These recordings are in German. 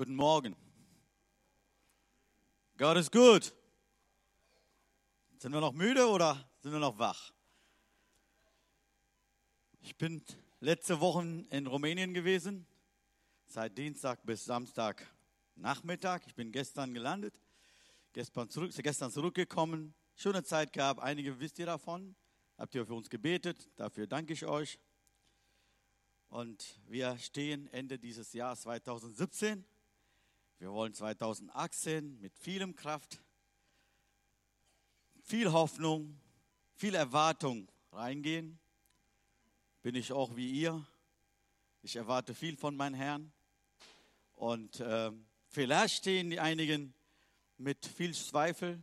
Guten Morgen. Gott ist gut. Sind wir noch müde oder sind wir noch wach? Ich bin letzte Woche in Rumänien gewesen, seit Dienstag bis Samstag Nachmittag. Ich bin gestern gelandet, gestern, zurück, gestern zurückgekommen. Schöne Zeit gehabt, einige wisst ihr davon. Habt ihr für uns gebetet, dafür danke ich euch. Und wir stehen Ende dieses Jahres 2017 wir wollen 2018 mit vielem Kraft, viel Hoffnung, viel Erwartung reingehen. Bin ich auch wie ihr. Ich erwarte viel von meinem Herrn. Und äh, vielleicht stehen die einigen mit viel Zweifel,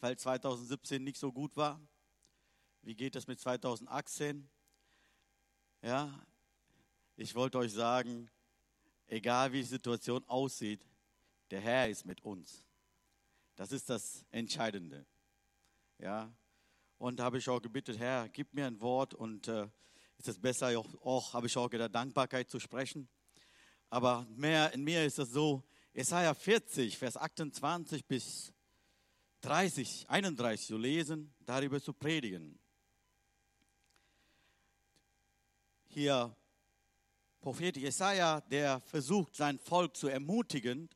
weil 2017 nicht so gut war. Wie geht es mit 2018? Ja, ich wollte euch sagen, egal wie die Situation aussieht, der Herr ist mit uns. Das ist das Entscheidende. Ja. Und da habe ich auch gebeten, Herr, gib mir ein Wort und äh, ist es besser, auch, auch habe ich auch gedacht, Dankbarkeit zu sprechen. Aber mehr, in mir ist es so, Jesaja 40, Vers 28 bis 30, 31 zu lesen, darüber zu predigen. Hier Prophet Jesaja, der versucht, sein Volk zu ermutigen,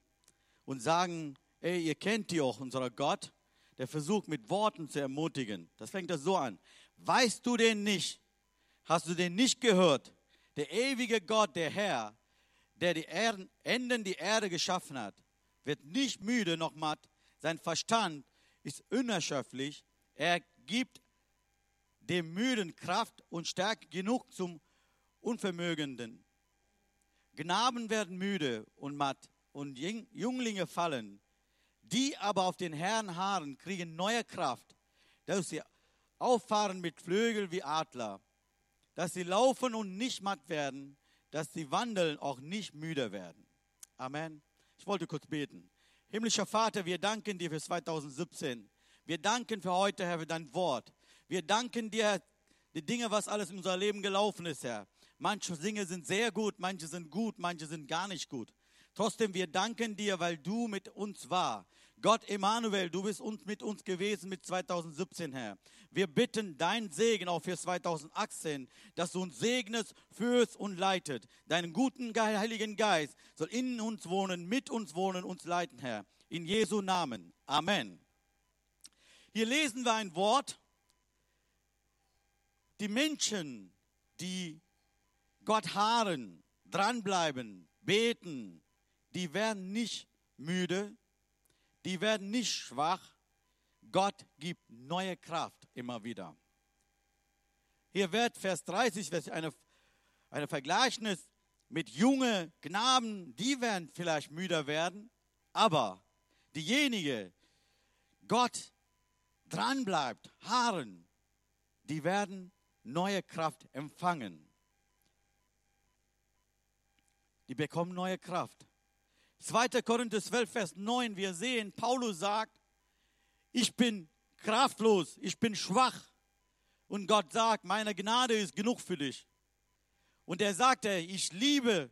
und sagen, ey, ihr kennt die auch, unser Gott, der versucht mit Worten zu ermutigen. Das fängt das so an. Weißt du den nicht? Hast du den nicht gehört? Der ewige Gott, der Herr, der die Erden, Enden die Erde geschaffen hat, wird nicht müde noch matt. Sein Verstand ist unerschöpflich. Er gibt dem Müden Kraft und Stärke genug zum Unvermögenden. Gnaden werden müde und matt und Jünglinge fallen, die aber auf den Herrn harren, kriegen neue Kraft, dass sie auffahren mit Flügeln wie Adler, dass sie laufen und nicht matt werden, dass sie wandeln auch nicht müde werden. Amen. Ich wollte kurz beten. Himmlischer Vater, wir danken dir für 2017. Wir danken für heute, Herr, für dein Wort. Wir danken dir die Dinge, was alles in unser Leben gelaufen ist, Herr. Manche Dinge sind sehr gut, manche sind gut, manche sind gar nicht gut. Trotzdem, wir danken dir, weil du mit uns war. Gott Emanuel, du bist uns mit uns gewesen mit 2017, Herr. Wir bitten dein Segen auch für 2018, dass du uns segnest, führst und leitet. Deinen guten Heiligen Geist soll in uns wohnen, mit uns wohnen, uns leiten, Herr. In Jesu Namen. Amen. Hier lesen wir ein Wort. Die Menschen, die Gott harren, dranbleiben, beten, die werden nicht müde, die werden nicht schwach. Gott gibt neue Kraft immer wieder. Hier wird Vers 30, eine, eine Vergleichnis mit junge Knaben, die werden vielleicht müder werden, aber diejenigen, Gott dranbleibt, harren, die werden neue Kraft empfangen. Die bekommen neue Kraft. 2. Korinther 12, Vers 9, wir sehen, Paulus sagt, ich bin kraftlos, ich bin schwach. Und Gott sagt, meine Gnade ist genug für dich. Und er sagte, ich liebe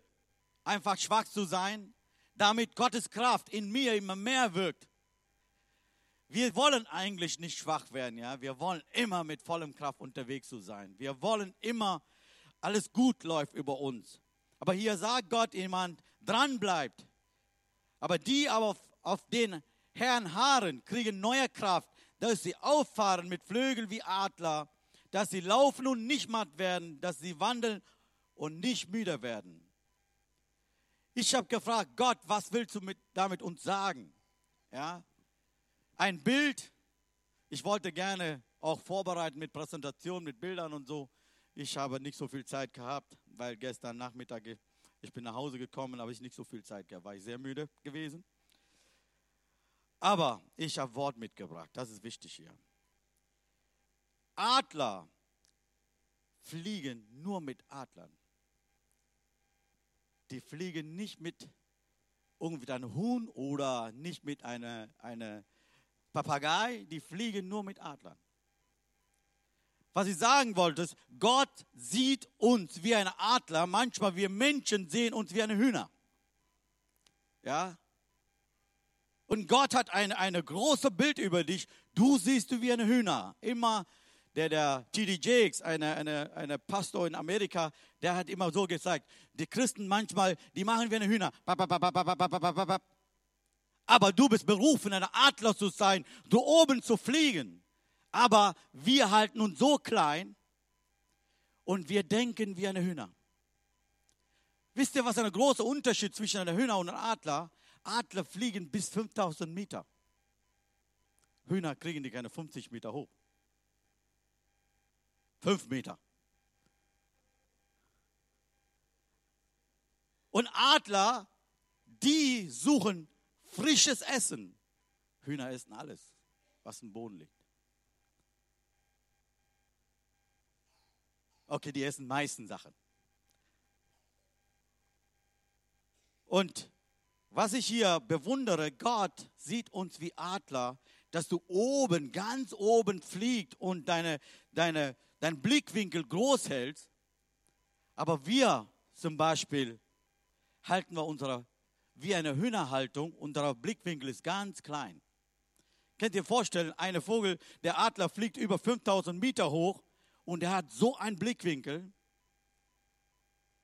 einfach schwach zu sein, damit Gottes Kraft in mir immer mehr wirkt. Wir wollen eigentlich nicht schwach werden, ja. Wir wollen immer mit vollem Kraft unterwegs zu sein. Wir wollen immer, alles gut läuft über uns. Aber hier sagt Gott jemand, dran bleibt, aber die aber auf, auf den Herrn harren, kriegen neue Kraft, dass sie auffahren mit Flügeln wie Adler, dass sie laufen und nicht matt werden, dass sie wandeln und nicht müde werden. Ich habe gefragt, Gott, was willst du mit, damit uns sagen? Ja, ein Bild. Ich wollte gerne auch vorbereiten mit Präsentationen, mit Bildern und so. Ich habe nicht so viel Zeit gehabt, weil gestern Nachmittag ich bin nach Hause gekommen, habe ich nicht so viel Zeit gehabt, war ich sehr müde gewesen. Aber ich habe Wort mitgebracht, das ist wichtig hier. Adler fliegen nur mit Adlern. Die fliegen nicht mit irgendwie einem Huhn oder nicht mit einer, einer Papagei, die fliegen nur mit Adlern. Was ich sagen wollte, ist, Gott sieht uns wie ein Adler. Manchmal wir Menschen sehen uns wie eine Hühner. Ja? Und Gott hat ein eine große Bild über dich. Du siehst du wie eine Hühner. Immer der, der T.D. Jakes, eine, eine, eine Pastor in Amerika, der hat immer so gesagt, die Christen manchmal, die machen wie eine Hühner. Aber du bist berufen, ein Adler zu sein, so oben zu fliegen. Aber wir halten uns so klein und wir denken wie eine Hühner. Wisst ihr, was ein großer Unterschied zwischen einer Hühner und einem Adler? Adler fliegen bis 5000 Meter. Hühner kriegen die keine 50 Meter hoch. Fünf Meter. Und Adler, die suchen frisches Essen. Hühner essen alles, was im Boden liegt. Okay, die essen meisten Sachen. Und was ich hier bewundere, Gott sieht uns wie Adler, dass du oben, ganz oben fliegt und deine, deine, deinen Blickwinkel groß hältst. Aber wir zum Beispiel halten wir unsere, wie eine Hühnerhaltung, unser Blickwinkel ist ganz klein. Könnt ihr vorstellen, eine Vogel, der Adler fliegt über 5000 Meter hoch und er hat so einen Blickwinkel.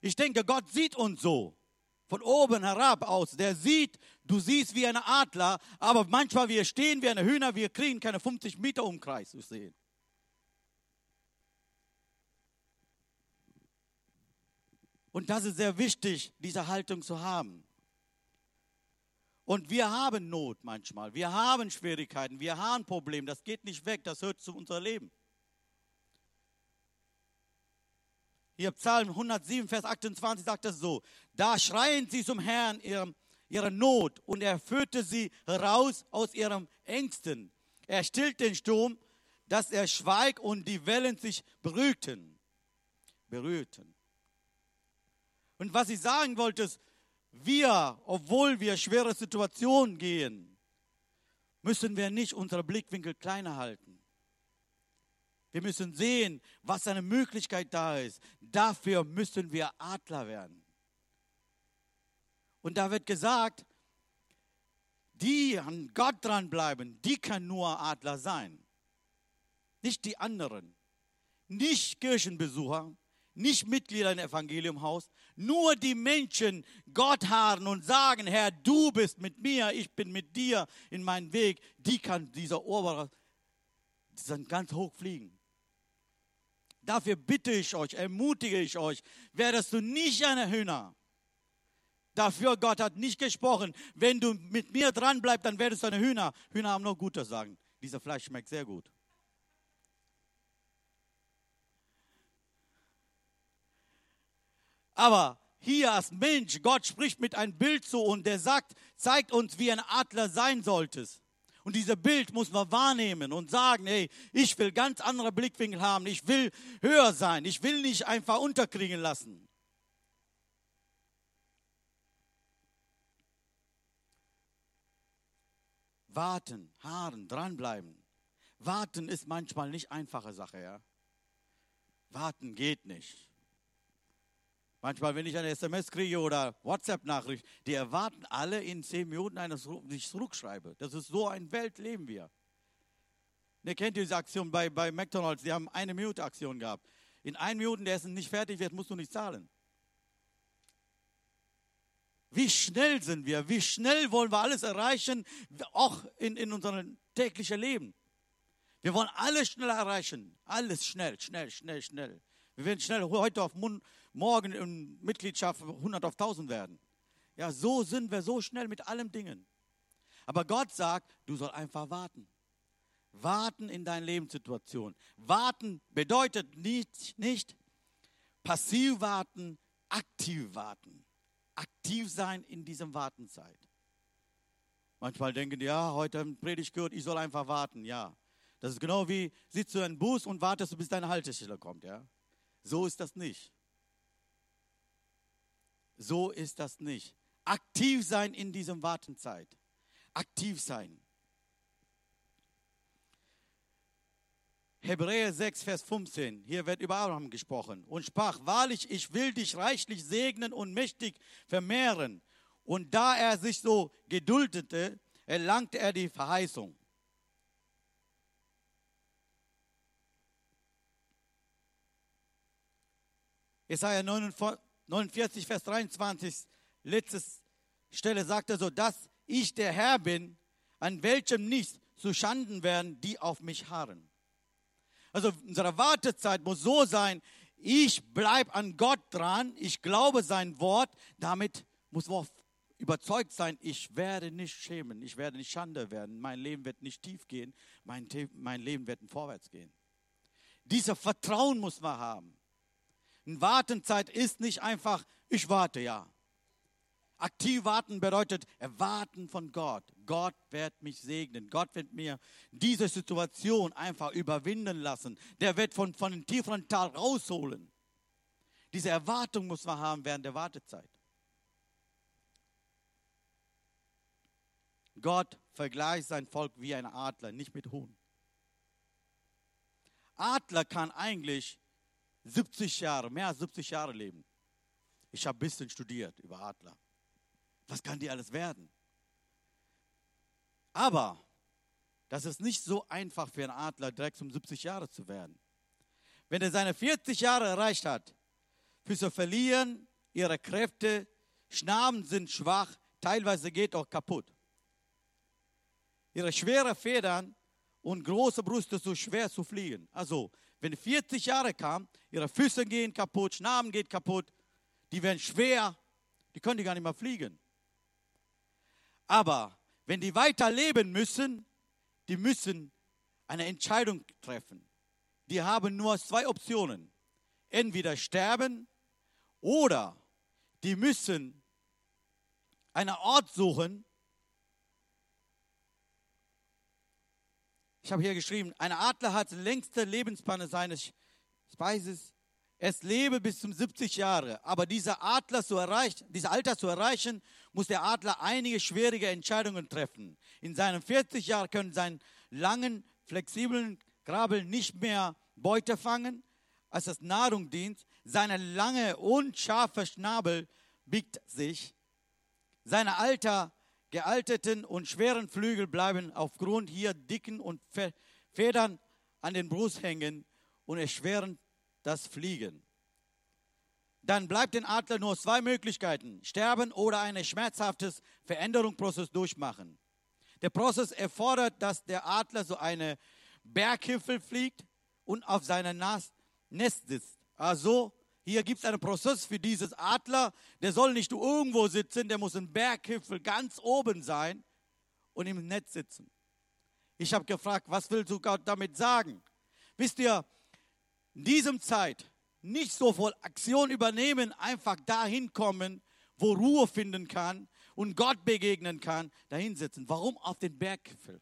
Ich denke, Gott sieht uns so von oben herab aus. Der sieht, du siehst wie ein Adler, aber manchmal wir stehen wie eine Hühner, wir kriegen keine 50 Meter Umkreis zu sehen. Und das ist sehr wichtig, diese Haltung zu haben. Und wir haben Not manchmal, wir haben Schwierigkeiten, wir haben Probleme, das geht nicht weg, das hört zu unserem Leben. Hier Psalm 107, Vers 28 sagt es so, da schreien sie zum Herrn ihrem, ihrer Not und er führte sie heraus aus ihrem Ängsten. Er stillt den Sturm, dass er schweigt und die Wellen sich berührten. Berührten. Und was ich sagen wollte, ist, wir, obwohl wir schwere Situationen gehen, müssen wir nicht unsere Blickwinkel kleiner halten. Wir müssen sehen, was eine Möglichkeit da ist. Dafür müssen wir Adler werden. Und da wird gesagt, die an Gott dranbleiben, die kann nur Adler sein. Nicht die anderen. Nicht Kirchenbesucher, nicht Mitglieder im Evangeliumhaus, nur die Menschen Gott harren und sagen, Herr, du bist mit mir, ich bin mit dir in meinem Weg, die kann dieser Ober die ganz hoch fliegen. Dafür bitte ich euch, ermutige ich euch, werdest du nicht eine Hühner. Dafür Gott hat nicht gesprochen. Wenn du mit mir dran bleibst, dann werdest du eine Hühner. Hühner haben nur Gutes sagen. Dieser Fleisch schmeckt sehr gut. Aber hier als Mensch, Gott spricht mit einem Bild zu und der sagt, zeigt uns, wie ein Adler sein solltest. Und dieses Bild muss man wahrnehmen und sagen, hey, ich will ganz andere Blickwinkel haben, ich will höher sein, ich will nicht einfach unterkriegen lassen. Warten, harren, dranbleiben. Warten ist manchmal nicht einfache Sache, ja. Warten geht nicht. Manchmal, wenn ich eine SMS kriege oder WhatsApp-Nachricht, die erwarten alle in zehn Minuten, dass ich zurückschreibe. Das ist so ein Welt, leben wir. Ihr kennt diese Aktion bei, bei McDonalds, die haben eine Minute Aktion gehabt. In einer Minute, der Essen nicht fertig wird, musst du nicht zahlen. Wie schnell sind wir? Wie schnell wollen wir alles erreichen, auch in, in unserem täglichen Leben? Wir wollen alles schnell erreichen. Alles schnell, schnell, schnell, schnell. Wir werden schnell heute auf Mund, morgen in Mitgliedschaft 100 auf 1000 werden. Ja, so sind wir so schnell mit allen Dingen. Aber Gott sagt, du sollst einfach warten. Warten in deiner Lebenssituation. Warten bedeutet nicht, nicht passiv warten, aktiv warten. Aktiv sein in diesem Wartenzeit. Manchmal denken die, ja, heute haben Predigt gehört, ich soll einfach warten. Ja, das ist genau wie, sitzt du in einem Bus und wartest, bis deine Haltestelle kommt. Ja, so ist das nicht. So ist das nicht. Aktiv sein in diesem Wartenzeit. Aktiv sein. Hebräer 6, Vers 15. Hier wird über Abraham gesprochen und sprach, wahrlich, ich will dich reichlich segnen und mächtig vermehren Und da er sich so geduldete, erlangte er die Verheißung. Jesaja 49, Vers 23, letzte Stelle sagt er so, dass ich der Herr bin, an welchem nicht zu Schanden werden, die auf mich harren. Also unsere Wartezeit muss so sein, ich bleibe an Gott dran, ich glaube sein Wort, damit muss man überzeugt sein, ich werde nicht schämen, ich werde nicht Schande werden, mein Leben wird nicht tief gehen, mein, mein Leben wird vorwärts gehen. Dieser Vertrauen muss man haben. Eine Wartenzeit ist nicht einfach, ich warte ja. Aktiv warten bedeutet erwarten von Gott. Gott wird mich segnen. Gott wird mir diese Situation einfach überwinden lassen. Der wird von, von dem tieferen Tal rausholen. Diese Erwartung muss man haben während der Wartezeit. Gott vergleicht sein Volk wie ein Adler, nicht mit Huhn. Adler kann eigentlich 70 Jahre, mehr als 70 Jahre leben. Ich habe ein bisschen studiert über Adler. Was kann die alles werden? Aber das ist nicht so einfach für einen Adler, direkt um 70 Jahre zu werden. Wenn er seine 40 Jahre erreicht hat, Füße verlieren ihre Kräfte, Schnabel sind schwach, teilweise geht auch kaputt. Ihre schweren Federn und große Brüste so schwer zu fliegen. Also wenn 40 Jahre kam, ihre Füße gehen kaputt, Schnabel geht kaputt, die werden schwer, die können die gar nicht mehr fliegen. Aber wenn die weiter leben müssen, die müssen eine Entscheidung treffen. Die haben nur zwei Optionen. Entweder sterben oder die müssen einen Ort suchen, Ich habe hier geschrieben, ein Adler hat längste Lebensspanne seines Speises. Es lebe bis zum 70 Jahre. Aber dieser Adler zu erreichen, dieses Alter zu erreichen, muss der Adler einige schwierige Entscheidungen treffen. In seinen 40 Jahren können seinen langen, flexiblen Grabel nicht mehr Beute fangen, als das Nahrung dient. Seine lange, unscharfe Schnabel biegt sich. Seine Alter gealterten und schweren Flügel bleiben aufgrund hier dicken und Federn an den Brust hängen und erschweren das Fliegen. Dann bleibt den Adler nur zwei Möglichkeiten, sterben oder einen schmerzhaftes Veränderungsprozess durchmachen. Der Prozess erfordert, dass der Adler so eine Berghüffel fliegt und auf seinem Nest sitzt. Also hier gibt es einen Prozess für dieses Adler. Der soll nicht irgendwo sitzen, der muss im Berghüpfel ganz oben sein und im Netz sitzen. Ich habe gefragt, was willst du Gott damit sagen? Wisst ihr, in diesem Zeit nicht so voll Aktion übernehmen, einfach dahin kommen, wo Ruhe finden kann und Gott begegnen kann, dahin sitzen. Warum auf den Berggipfel?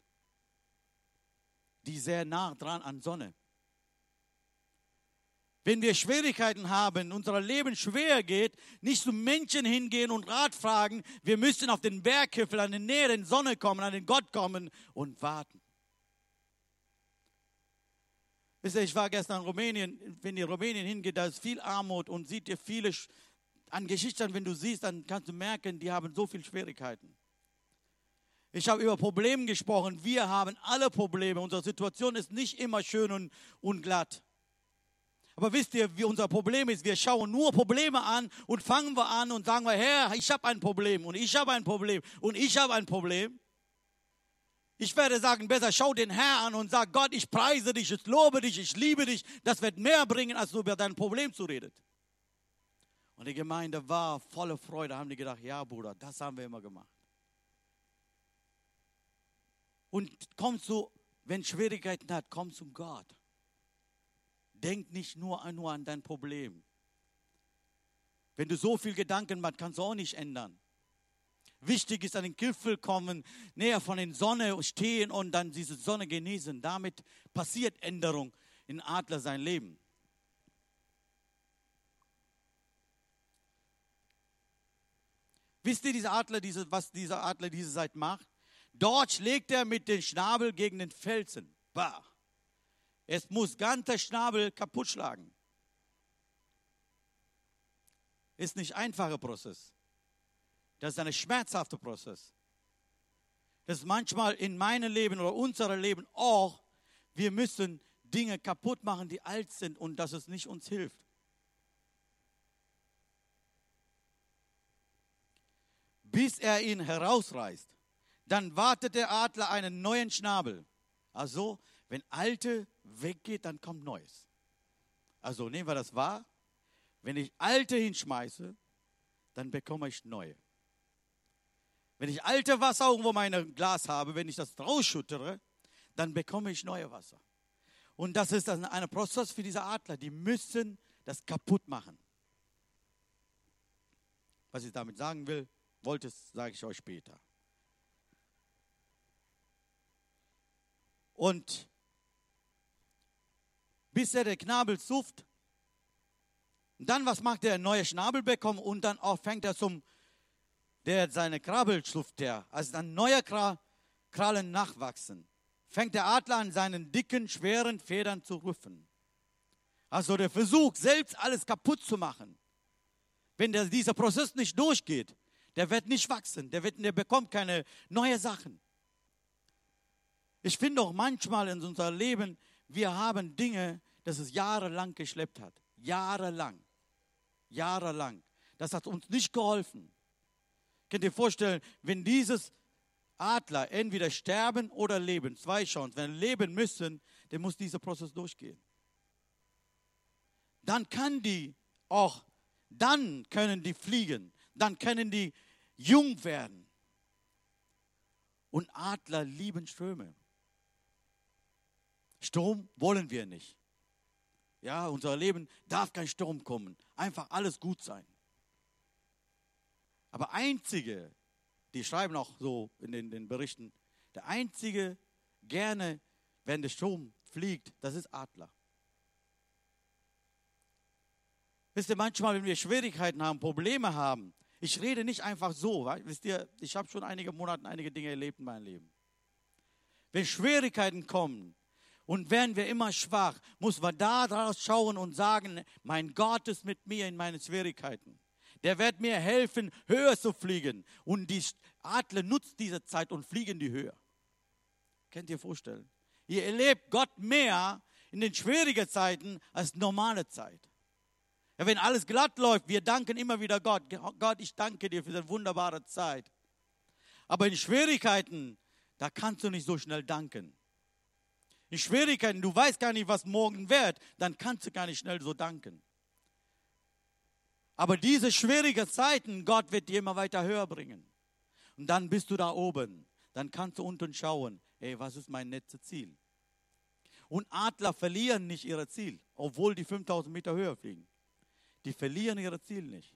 Die sehr nah dran an Sonne. Wenn wir Schwierigkeiten haben, unser Leben schwer geht, nicht zu Menschen hingehen und Rat fragen, wir müssen auf den Berghügel, an den näheren Sonne kommen, an den Gott kommen und warten. Wisst ihr, ich war gestern in Rumänien, wenn ihr in Rumänien hingeht, da ist viel Armut und seht ihr viele an Geschichten, wenn du siehst, dann kannst du merken, die haben so viele Schwierigkeiten. Ich habe über Probleme gesprochen. Wir haben alle Probleme. Unsere Situation ist nicht immer schön und, und glatt. Aber wisst ihr, wie unser Problem ist? Wir schauen nur Probleme an und fangen wir an und sagen wir, Herr, ich habe ein Problem und ich habe ein Problem und ich habe ein Problem. Ich werde sagen, besser schau den Herr an und sag, Gott, ich preise dich, ich lobe dich, ich liebe dich. Das wird mehr bringen, als über dein Problem zu reden. Und die Gemeinde war voller Freude, haben die gedacht, ja Bruder, das haben wir immer gemacht. Und komm zu, wenn Schwierigkeiten hat, komm zum Gott. Denk nicht nur an, nur an dein Problem. Wenn du so viel Gedanken machst, kannst du auch nicht ändern. Wichtig ist an den Gipfel kommen, näher von der Sonne stehen und dann diese Sonne genießen. Damit passiert Änderung in Adler sein Leben. Wisst ihr, dieser Adler, diese, was dieser Adler diese Zeit macht? Dort schlägt er mit dem Schnabel gegen den Felsen. Bah. Es muss ganzer Schnabel kaputt schlagen. Ist nicht einfacher Prozess. Das ist ein schmerzhafter Prozess. Das ist manchmal in meinem Leben oder unserem Leben auch, wir müssen Dinge kaputt machen, die alt sind und dass es nicht uns hilft. Bis er ihn herausreißt. Dann wartet der Adler einen neuen Schnabel. Also, wenn alte weggeht, dann kommt neues. Also nehmen wir das wahr. Wenn ich alte hinschmeiße, dann bekomme ich neue. Wenn ich alte Wasser irgendwo in meinem Glas habe, wenn ich das rausschüttere, dann bekomme ich neue Wasser. Und das ist ein Prozess für diese Adler. Die müssen das kaputt machen. Was ich damit sagen will, wollte, sage ich euch später. Und bis er der Knabel suft, dann was macht er? Ein neuer Schnabel bekommen und dann auch fängt er zum, der seine Krabbel schluft der, also dann neue Krallen nachwachsen fängt der Adler an, seinen dicken, schweren Federn zu rufen. Also der Versuch, selbst alles kaputt zu machen. Wenn der, dieser Prozess nicht durchgeht, der wird nicht wachsen, der, wird, der bekommt keine neuen Sachen. Ich finde auch manchmal in unserem Leben, wir haben Dinge, das es jahrelang geschleppt hat. Jahrelang. Jahrelang. Das hat uns nicht geholfen. Könnt ihr vorstellen, wenn dieses Adler entweder sterben oder leben. Zwei Chancen. Wenn leben müssen, dann muss dieser Prozess durchgehen. Dann kann die auch, dann können die fliegen, dann können die jung werden. Und Adler lieben Ströme. Sturm wollen wir nicht. Ja, unser Leben darf kein Sturm kommen. Einfach alles gut sein. Aber einzige, die schreiben auch so in den, den Berichten, der einzige gerne, wenn der Strom fliegt, das ist Adler. Wisst ihr, manchmal, wenn wir Schwierigkeiten haben, Probleme haben, ich rede nicht einfach so, wisst ihr, ich habe schon einige Monate einige Dinge erlebt in meinem Leben. Wenn Schwierigkeiten kommen und werden wir immer schwach, muss man da draus schauen und sagen, mein Gott ist mit mir in meinen Schwierigkeiten. Der wird mir helfen, höher zu fliegen. Und die Adler nutzt diese Zeit und fliegen die höher. Könnt ihr vorstellen? Ihr erlebt Gott mehr in den schwierigen Zeiten als normale Zeit. Ja, wenn alles glatt läuft, wir danken immer wieder Gott. Gott, ich danke dir für diese wunderbare Zeit. Aber in Schwierigkeiten, da kannst du nicht so schnell danken. In Schwierigkeiten, du weißt gar nicht, was morgen wird, dann kannst du gar nicht schnell so danken. Aber diese schwierigen Zeiten, Gott wird dir immer weiter höher bringen. Und dann bist du da oben. Dann kannst du unten schauen, ey, was ist mein letztes Ziel? Und Adler verlieren nicht ihr Ziel, obwohl die 5000 Meter höher fliegen. Die verlieren ihr Ziel nicht.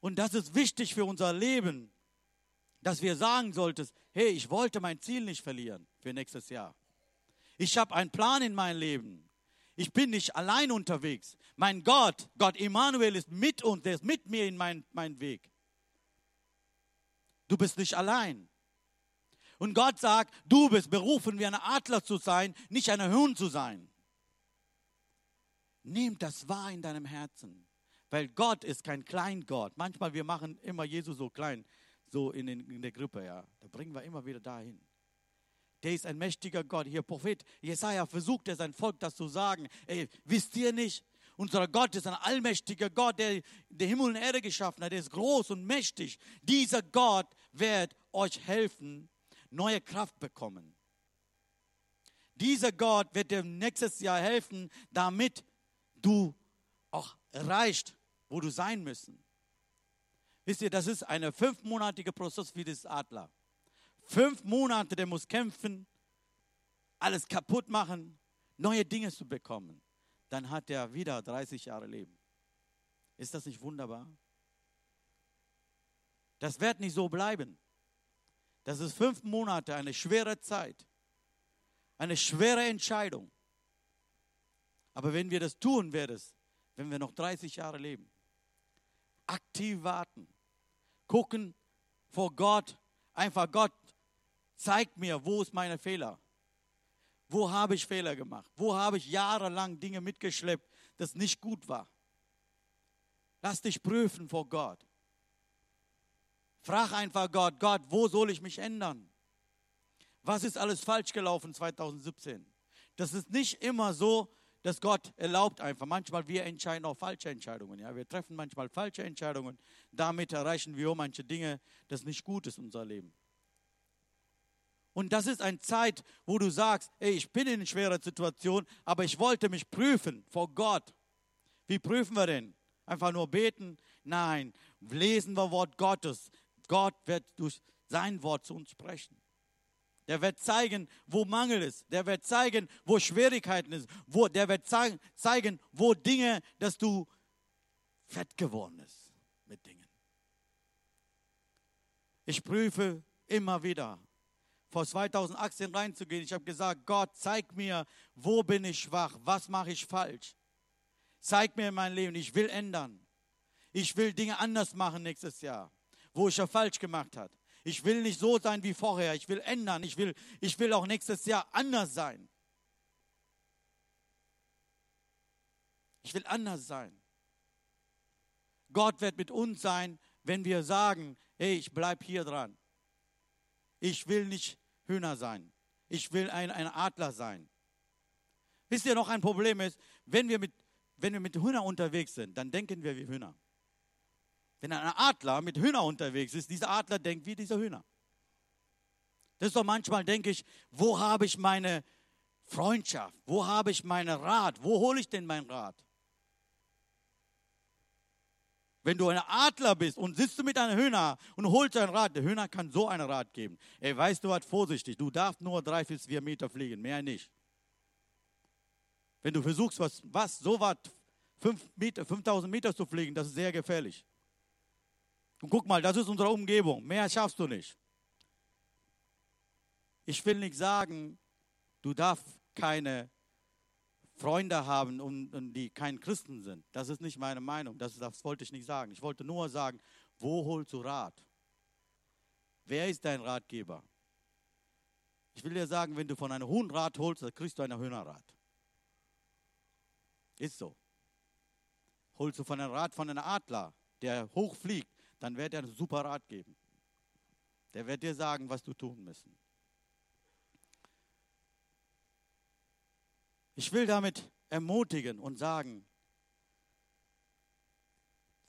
Und das ist wichtig für unser Leben, dass wir sagen sollten, hey, ich wollte mein Ziel nicht verlieren für nächstes Jahr. Ich habe einen Plan in meinem Leben. Ich bin nicht allein unterwegs. Mein Gott, Gott Immanuel ist mit uns, der ist mit mir in meinem mein Weg. Du bist nicht allein. Und Gott sagt, du bist berufen, wie ein Adler zu sein, nicht ein Huhn zu sein. Nimm das wahr in deinem Herzen, weil Gott ist kein Kleingott. Manchmal wir machen immer Jesus so klein, so in, den, in der Gruppe, ja. Da bringen wir immer wieder dahin der ist ein mächtiger Gott. Hier Prophet Jesaja versucht er sein Volk das zu sagen. Ey, wisst ihr nicht? Unser Gott ist ein allmächtiger Gott, der der Himmel und Erde geschaffen hat. Der ist groß und mächtig. Dieser Gott wird euch helfen, neue Kraft bekommen. Dieser Gott wird dir nächstes Jahr helfen, damit du auch erreicht, wo du sein müssen. Wisst ihr, das ist ein fünfmonatiger Prozess wie das Adler. Fünf Monate, der muss kämpfen, alles kaputt machen, neue Dinge zu bekommen. Dann hat er wieder 30 Jahre Leben. Ist das nicht wunderbar? Das wird nicht so bleiben. Das ist fünf Monate, eine schwere Zeit, eine schwere Entscheidung. Aber wenn wir das tun, wird es, wenn wir noch 30 Jahre leben, aktiv warten, gucken vor Gott, einfach Gott, Zeig mir, wo ist meine Fehler? Wo habe ich Fehler gemacht? Wo habe ich jahrelang Dinge mitgeschleppt, das nicht gut war? Lass dich prüfen vor Gott. Frag einfach Gott, Gott, wo soll ich mich ändern? Was ist alles falsch gelaufen 2017? Das ist nicht immer so, dass Gott erlaubt einfach. Manchmal wir entscheiden auch falsche Entscheidungen. Ja? Wir treffen manchmal falsche Entscheidungen. Damit erreichen wir manche Dinge, das nicht gut ist in unser Leben. Und das ist eine Zeit, wo du sagst, ey, ich bin in einer schweren Situation, aber ich wollte mich prüfen vor Gott. Wie prüfen wir denn? Einfach nur beten? Nein, lesen wir Wort Gottes. Gott wird durch sein Wort zu uns sprechen. Der wird zeigen, wo Mangel ist. Der wird zeigen, wo Schwierigkeiten ist. Wo, der wird zeigen, wo Dinge, dass du fett geworden bist mit Dingen. Ich prüfe immer wieder, vor 2018 reinzugehen. Ich habe gesagt, Gott, zeig mir, wo bin ich schwach, was mache ich falsch. Zeig mir mein Leben, ich will ändern. Ich will Dinge anders machen nächstes Jahr, wo ich ja falsch gemacht habe. Ich will nicht so sein wie vorher. Ich will ändern. Ich will, ich will auch nächstes Jahr anders sein. Ich will anders sein. Gott wird mit uns sein, wenn wir sagen, hey, ich bleibe hier dran. Ich will nicht Hühner sein. Ich will ein, ein Adler sein. Wisst ihr noch ein Problem ist, wenn wir mit, wenn wir mit Hühner unterwegs sind, dann denken wir wie Hühner. Wenn ein Adler mit Hühner unterwegs ist, dieser Adler denkt wie dieser Hühner. Das ist doch manchmal, denke ich, wo habe ich meine Freundschaft? Wo habe ich meinen Rat? Wo hole ich denn meinen Rat? Wenn du ein Adler bist und sitzt du mit einem Hühner und holst einen Rat, der Hühner kann so einen Rat geben. Ey, weißt du was, vorsichtig, du darfst nur drei bis vier Meter fliegen, mehr nicht. Wenn du versuchst, was, was so was, fünf Meter, 5000 Meter zu fliegen, das ist sehr gefährlich. Und guck mal, das ist unsere Umgebung. Mehr schaffst du nicht. Ich will nicht sagen, du darfst keine Freunde haben, die kein Christen sind. Das ist nicht meine Meinung. Das, das wollte ich nicht sagen. Ich wollte nur sagen, wo holst du Rat? Wer ist dein Ratgeber? Ich will dir sagen, wenn du von einem Huhn Rat holst, dann kriegst du einen Hühnerrat. Ist so. Holst du von einem Rat von einem Adler, der hochfliegt, dann wird er einen super Rat geben. Der wird dir sagen, was du tun müssen. Ich will damit ermutigen und sagen,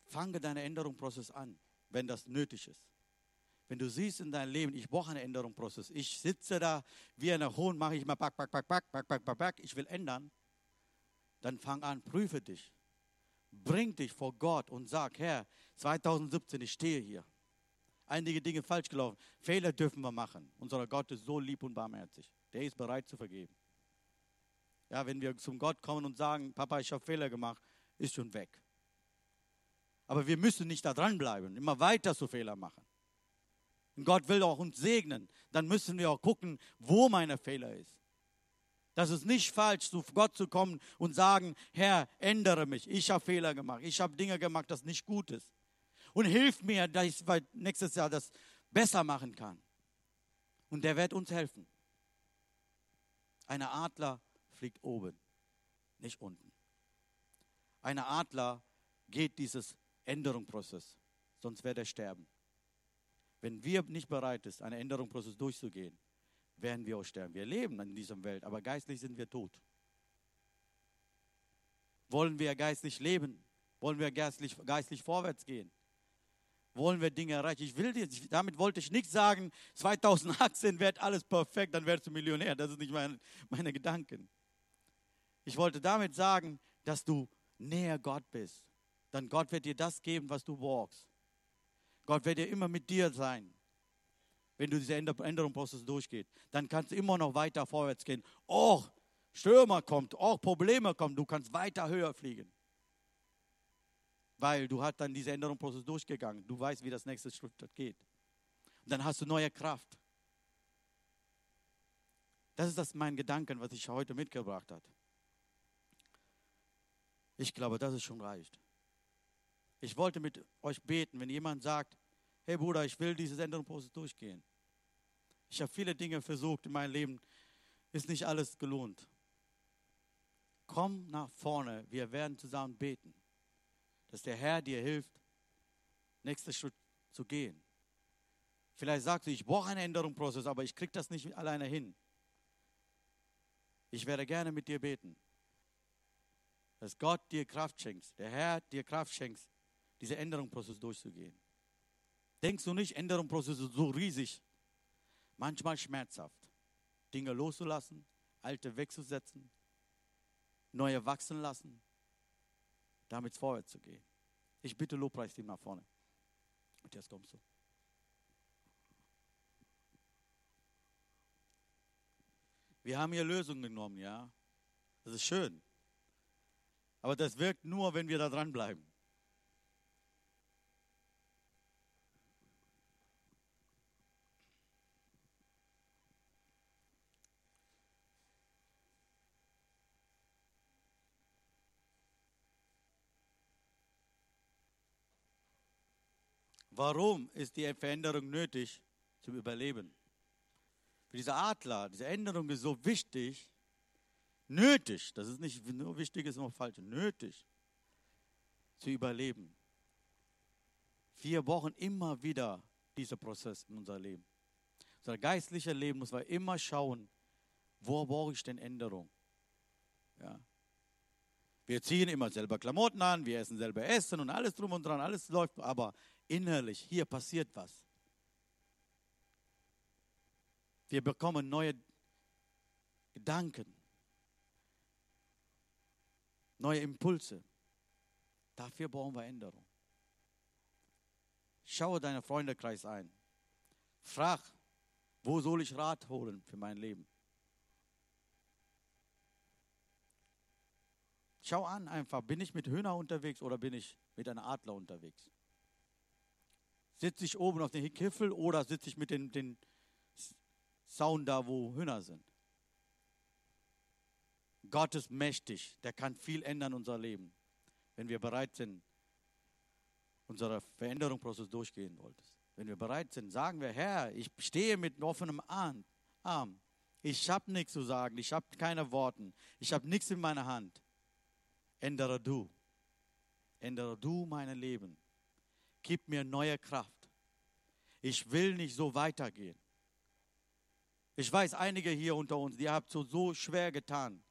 fange deinen Änderungsprozess an, wenn das nötig ist. Wenn du siehst in deinem Leben, ich brauche einen Änderungsprozess, ich sitze da wie ein Hohn, mache ich mal back, back, back, back, back, back, back, back, ich will ändern, dann fang an, prüfe dich. Bring dich vor Gott und sag, Herr, 2017, ich stehe hier. Einige Dinge falsch gelaufen. Fehler dürfen wir machen. Unser Gott ist so lieb und barmherzig. Der ist bereit zu vergeben. Ja, wenn wir zum Gott kommen und sagen, Papa, ich habe Fehler gemacht, ist schon weg. Aber wir müssen nicht da dranbleiben, immer weiter so Fehler machen. Und Gott will auch uns segnen. Dann müssen wir auch gucken, wo meine Fehler ist. Das ist nicht falsch, zu Gott zu kommen und sagen, Herr, ändere mich. Ich habe Fehler gemacht. Ich habe Dinge gemacht, das nicht gut ist. Und hilf mir, dass ich nächstes Jahr das besser machen kann. Und der wird uns helfen. Ein Adler fliegt oben, nicht unten. Ein Adler geht dieses Änderungsprozess, sonst wird er sterben. Wenn wir nicht bereit sind, einen Änderungsprozess durchzugehen, werden wir auch sterben. Wir leben in dieser Welt, aber geistlich sind wir tot. Wollen wir geistlich leben? Wollen wir geistlich, geistlich vorwärts gehen? Wollen wir Dinge erreichen? Ich will dir, damit wollte ich nicht sagen, 2018 wird alles perfekt, dann wärst du Millionär. Das ist nicht mein, meine Gedanken. Ich wollte damit sagen, dass du näher Gott bist. Dann Gott wird dir das geben, was du brauchst. Gott wird dir immer mit dir sein wenn du diese Änderungsprozess durchgehst, dann kannst du immer noch weiter vorwärts gehen. Auch Stürmer kommt, auch Probleme kommen, du kannst weiter höher fliegen. Weil du hast dann diese Änderungsprozess durchgegangen. Du weißt, wie das nächste Schritt geht. Und dann hast du neue Kraft. Das ist das mein Gedanken, was ich heute mitgebracht habe. Ich glaube, dass es schon reicht. Ich wollte mit euch beten, wenn jemand sagt, hey Bruder, ich will diese Änderungsprozess durchgehen. Ich habe viele Dinge versucht in meinem Leben, ist nicht alles gelohnt. Komm nach vorne, wir werden zusammen beten. dass der Herr dir hilft, nächsten Schritt zu gehen. Vielleicht sagst du, ich brauche einen Änderungsprozess, aber ich kriege das nicht alleine hin. Ich werde gerne mit dir beten, dass Gott dir Kraft schenkt, der Herr dir Kraft schenkt, diese Änderungsprozess durchzugehen. Denkst du nicht, Änderungsprozess ist so riesig, manchmal schmerzhaft, Dinge loszulassen, alte wegzusetzen, neue wachsen lassen, damit vorwärts zu gehen. Ich bitte Lobpreisteam nach vorne. Und jetzt kommst du. Wir haben hier Lösungen genommen, ja. Das ist schön. Aber das wirkt nur, wenn wir da dranbleiben. Warum ist die Veränderung nötig zum Überleben? Für diese Adler, diese Änderung ist so wichtig, nötig, das ist nicht nur wichtig, ist noch falsch, nötig zu überleben. Wir brauchen immer wieder diesen Prozess in unser Leben. Unser geistliches Leben muss man immer schauen, wo brauche ich denn Änderung? Ja. Wir ziehen immer selber Klamotten an, wir essen selber Essen und alles drum und dran, alles läuft, aber innerlich, hier passiert was. Wir bekommen neue Gedanken, neue Impulse. Dafür brauchen wir Änderung. Schaue deinen Freundekreis ein. Frag, wo soll ich Rat holen für mein Leben? Schau an einfach, bin ich mit Hühner unterwegs oder bin ich mit einem Adler unterwegs? Sitze ich oben auf dem Kiffel oder sitze ich mit den, den Zaun da, wo Hühner sind? Gott ist mächtig, der kann viel ändern in unser Leben, wenn wir bereit sind, unseren Veränderungsprozess durchgehen wolltest. Wenn wir bereit sind, sagen wir, Herr, ich stehe mit offenem Arm. Ich habe nichts zu sagen, ich habe keine Worte, ich habe nichts in meiner Hand. Ändere du. Ändere du mein Leben. Gib mir neue Kraft. Ich will nicht so weitergehen. Ich weiß, einige hier unter uns, die haben so, so schwer getan,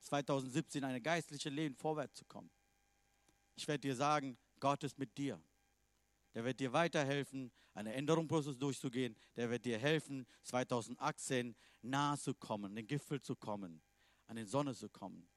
2017 eine geistliche Leben vorwärts zu kommen. Ich werde dir sagen, Gott ist mit dir. Der wird dir weiterhelfen, einen Änderungsprozess durchzugehen. Der wird dir helfen, 2018 nahe zu kommen, den Gipfel zu kommen, an die Sonne zu kommen.